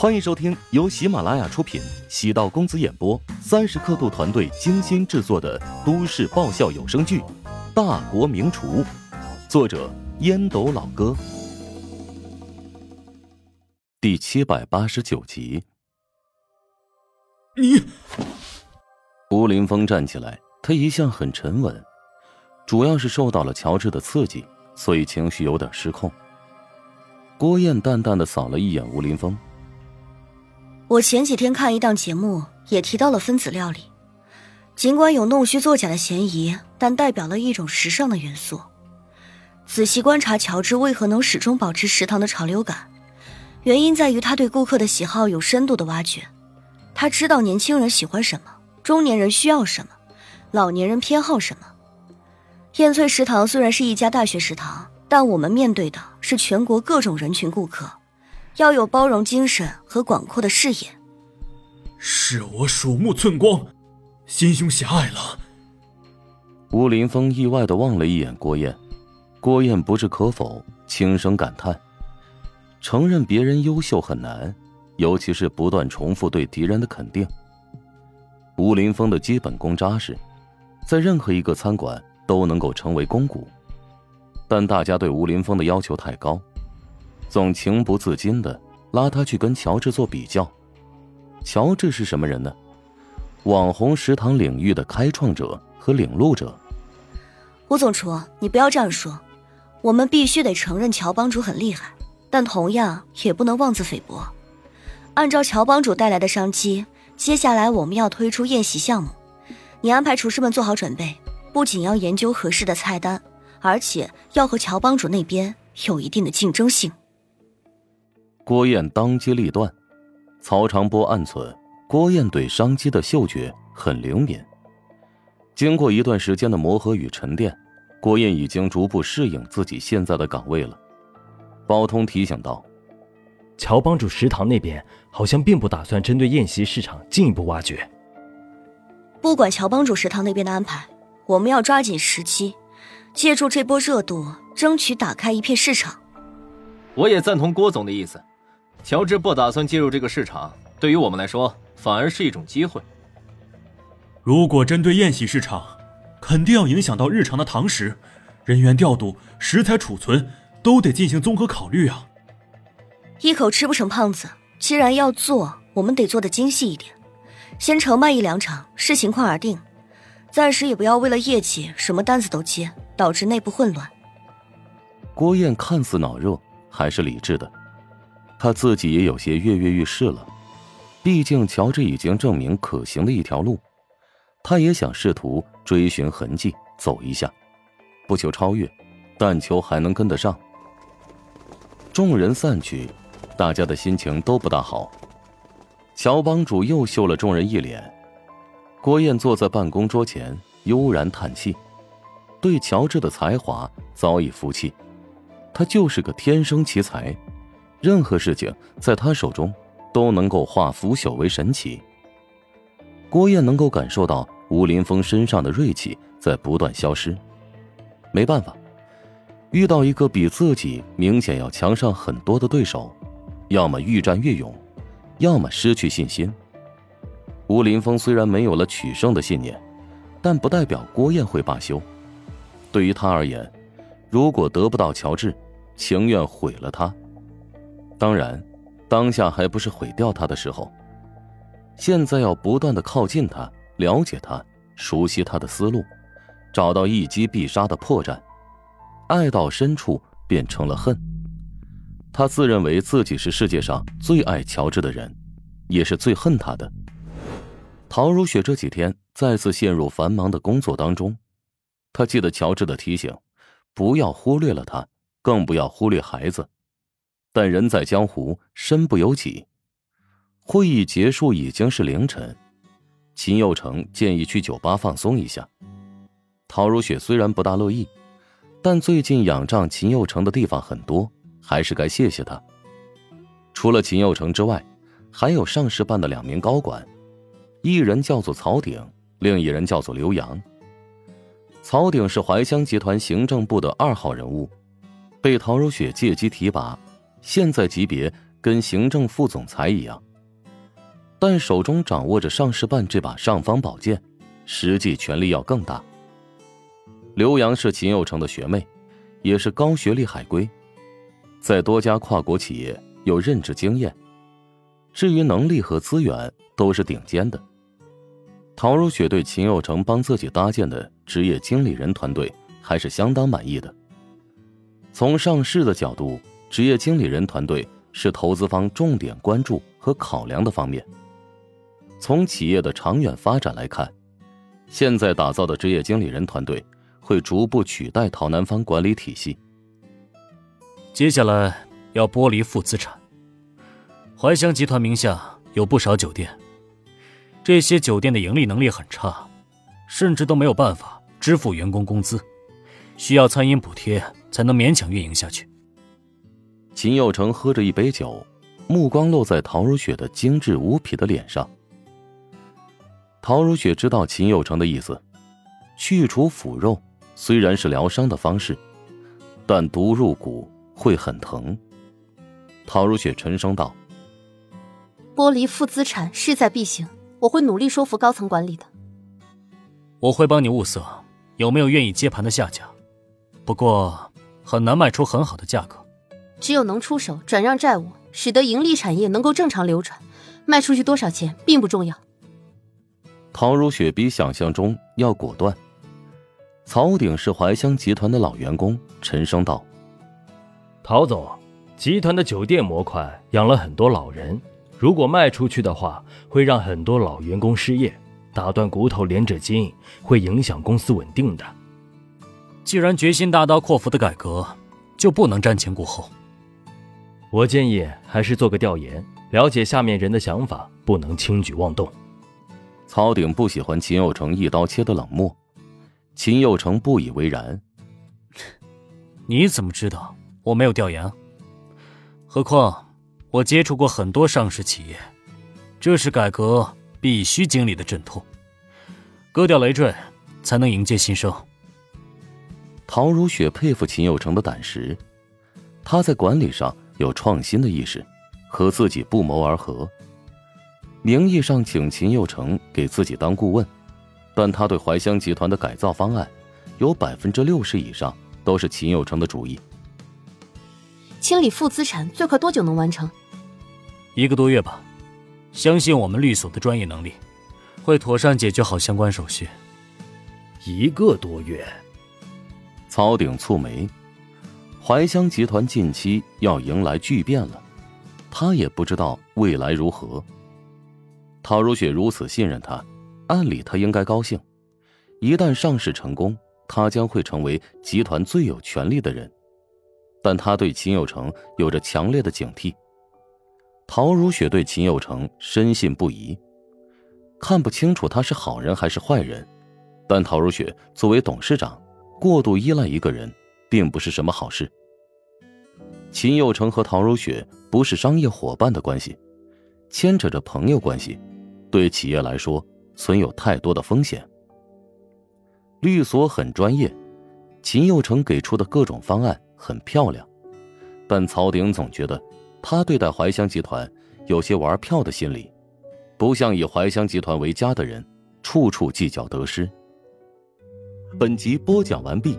欢迎收听由喜马拉雅出品、喜道公子演播、三十刻度团队精心制作的都市爆笑有声剧《大国名厨》，作者烟斗老哥，第七百八十九集。你，吴林峰站起来，他一向很沉稳，主要是受到了乔治的刺激，所以情绪有点失控。郭燕淡淡的扫了一眼吴林峰。我前几天看一档节目，也提到了分子料理。尽管有弄虚作假的嫌疑，但代表了一种时尚的元素。仔细观察乔治为何能始终保持食堂的潮流感，原因在于他对顾客的喜好有深度的挖掘。他知道年轻人喜欢什么，中年人需要什么，老年人偏好什么。燕翠食堂虽然是一家大学食堂，但我们面对的是全国各种人群顾客。要有包容精神和广阔的视野。是我鼠目寸光，心胸狭隘了。吴林峰意外的望了一眼郭燕，郭燕不置可否，轻声感叹：承认别人优秀很难，尤其是不断重复对敌人的肯定。吴林峰的基本功扎实，在任何一个餐馆都能够成为公骨，但大家对吴林峰的要求太高。总情不自禁的拉他去跟乔治做比较。乔治是什么人呢？网红食堂领域的开创者和领路者。吴总厨，你不要这样说。我们必须得承认乔帮主很厉害，但同样也不能妄自菲薄。按照乔帮主带来的商机，接下来我们要推出宴席项目。你安排厨师们做好准备，不仅要研究合适的菜单，而且要和乔帮主那边有一定的竞争性。郭燕当机立断，曹长波暗存，郭燕对商机的嗅觉很灵敏。经过一段时间的磨合与沉淀，郭燕已经逐步适应自己现在的岗位了。包通提醒道：“乔帮主食堂那边好像并不打算针对宴席市场进一步挖掘。不管乔帮主食堂那边的安排，我们要抓紧时机，借助这波热度，争取打开一片市场。”我也赞同郭总的意思。乔治不打算介入这个市场，对于我们来说反而是一种机会。如果针对宴席市场，肯定要影响到日常的堂食，人员调度、食材储存都得进行综合考虑啊。一口吃不成胖子，既然要做，我们得做的精细一点。先承办一两场，视情况而定。暂时也不要为了业绩什么单子都接，导致内部混乱。郭燕看似脑热，还是理智的。他自己也有些跃跃欲试了，毕竟乔治已经证明可行的一条路，他也想试图追寻痕迹走一下，不求超越，但求还能跟得上。众人散去，大家的心情都不大好。乔帮主又秀了众人一脸。郭燕坐在办公桌前，悠然叹气，对乔治的才华早已服气，他就是个天生奇才。任何事情在他手中都能够化腐朽为神奇。郭燕能够感受到吴林峰身上的锐气在不断消失。没办法，遇到一个比自己明显要强上很多的对手，要么愈战愈勇，要么失去信心。吴林峰虽然没有了取胜的信念，但不代表郭燕会罢休。对于他而言，如果得不到乔治，情愿毁了他。当然，当下还不是毁掉他的时候。现在要不断的靠近他，了解他，熟悉他的思路，找到一击必杀的破绽。爱到深处变成了恨。他自认为自己是世界上最爱乔治的人，也是最恨他的。陶如雪这几天再次陷入繁忙的工作当中，他记得乔治的提醒，不要忽略了他，更不要忽略孩子。但人在江湖，身不由己。会议结束已经是凌晨，秦佑成建议去酒吧放松一下。陶如雪虽然不大乐意，但最近仰仗秦佑成的地方很多，还是该谢谢他。除了秦佑成之外，还有上市办的两名高管，一人叫做曹鼎，另一人叫做刘洋。曹鼎是怀香集团行政部的二号人物，被陶如雪借机提拔。现在级别跟行政副总裁一样，但手中掌握着上市办这把尚方宝剑，实际权力要更大。刘洋是秦有成的学妹，也是高学历海归，在多家跨国企业有任职经验，至于能力和资源都是顶尖的。陶如雪对秦有成帮自己搭建的职业经理人团队还是相当满意的。从上市的角度，职业经理人团队是投资方重点关注和考量的方面。从企业的长远发展来看，现在打造的职业经理人团队会逐步取代陶南方管理体系。接下来要剥离负资产。怀香集团名下有不少酒店，这些酒店的盈利能力很差，甚至都没有办法支付员工工资，需要餐饮补贴。才能勉强运营下去。秦佑成喝着一杯酒，目光落在陶如雪的精致无匹的脸上。陶如雪知道秦佑成的意思，去除腐肉虽然是疗伤的方式，但毒入骨会很疼。陶如雪沉声道：“剥离负资产势在必行，我会努力说服高层管理的。我会帮你物色有没有愿意接盘的下家，不过。”很难卖出很好的价格，只有能出手转让债务，使得盈利产业能够正常流转，卖出去多少钱并不重要。陶如雪比想象中要果断。曹鼎是怀乡集团的老员工，沉声道：“陶总，集团的酒店模块养了很多老人，如果卖出去的话，会让很多老员工失业，打断骨头连着筋，会影响公司稳定的。”既然决心大刀阔斧的改革，就不能瞻前顾后。我建议还是做个调研，了解下面人的想法，不能轻举妄动。曹鼎不喜欢秦有成一刀切的冷漠，秦有成不以为然。你怎么知道我没有调研？何况我接触过很多上市企业，这是改革必须经历的阵痛，割掉累赘，才能迎接新生。陶如雪佩服秦有成的胆识，他在管理上有创新的意识，和自己不谋而合。名义上请秦佑成给自己当顾问，但他对怀乡集团的改造方案，有百分之六十以上都是秦佑成的主意。清理负资产最快多久能完成？一个多月吧，相信我们律所的专业能力，会妥善解决好相关手续。一个多月。曹鼎蹙眉，怀香集团近期要迎来巨变了，他也不知道未来如何。陶如雪如此信任他，按理他应该高兴。一旦上市成功，他将会成为集团最有权力的人。但他对秦有成有着强烈的警惕。陶如雪对秦有成深信不疑，看不清楚他是好人还是坏人，但陶如雪作为董事长。过度依赖一个人，并不是什么好事。秦佑成和陶如雪不是商业伙伴的关系，牵扯着朋友关系，对企业来说存有太多的风险。律所很专业，秦佑成给出的各种方案很漂亮，但曹鼎总觉得他对待怀香集团有些玩票的心理，不像以怀香集团为家的人，处处计较得失。本集播讲完毕，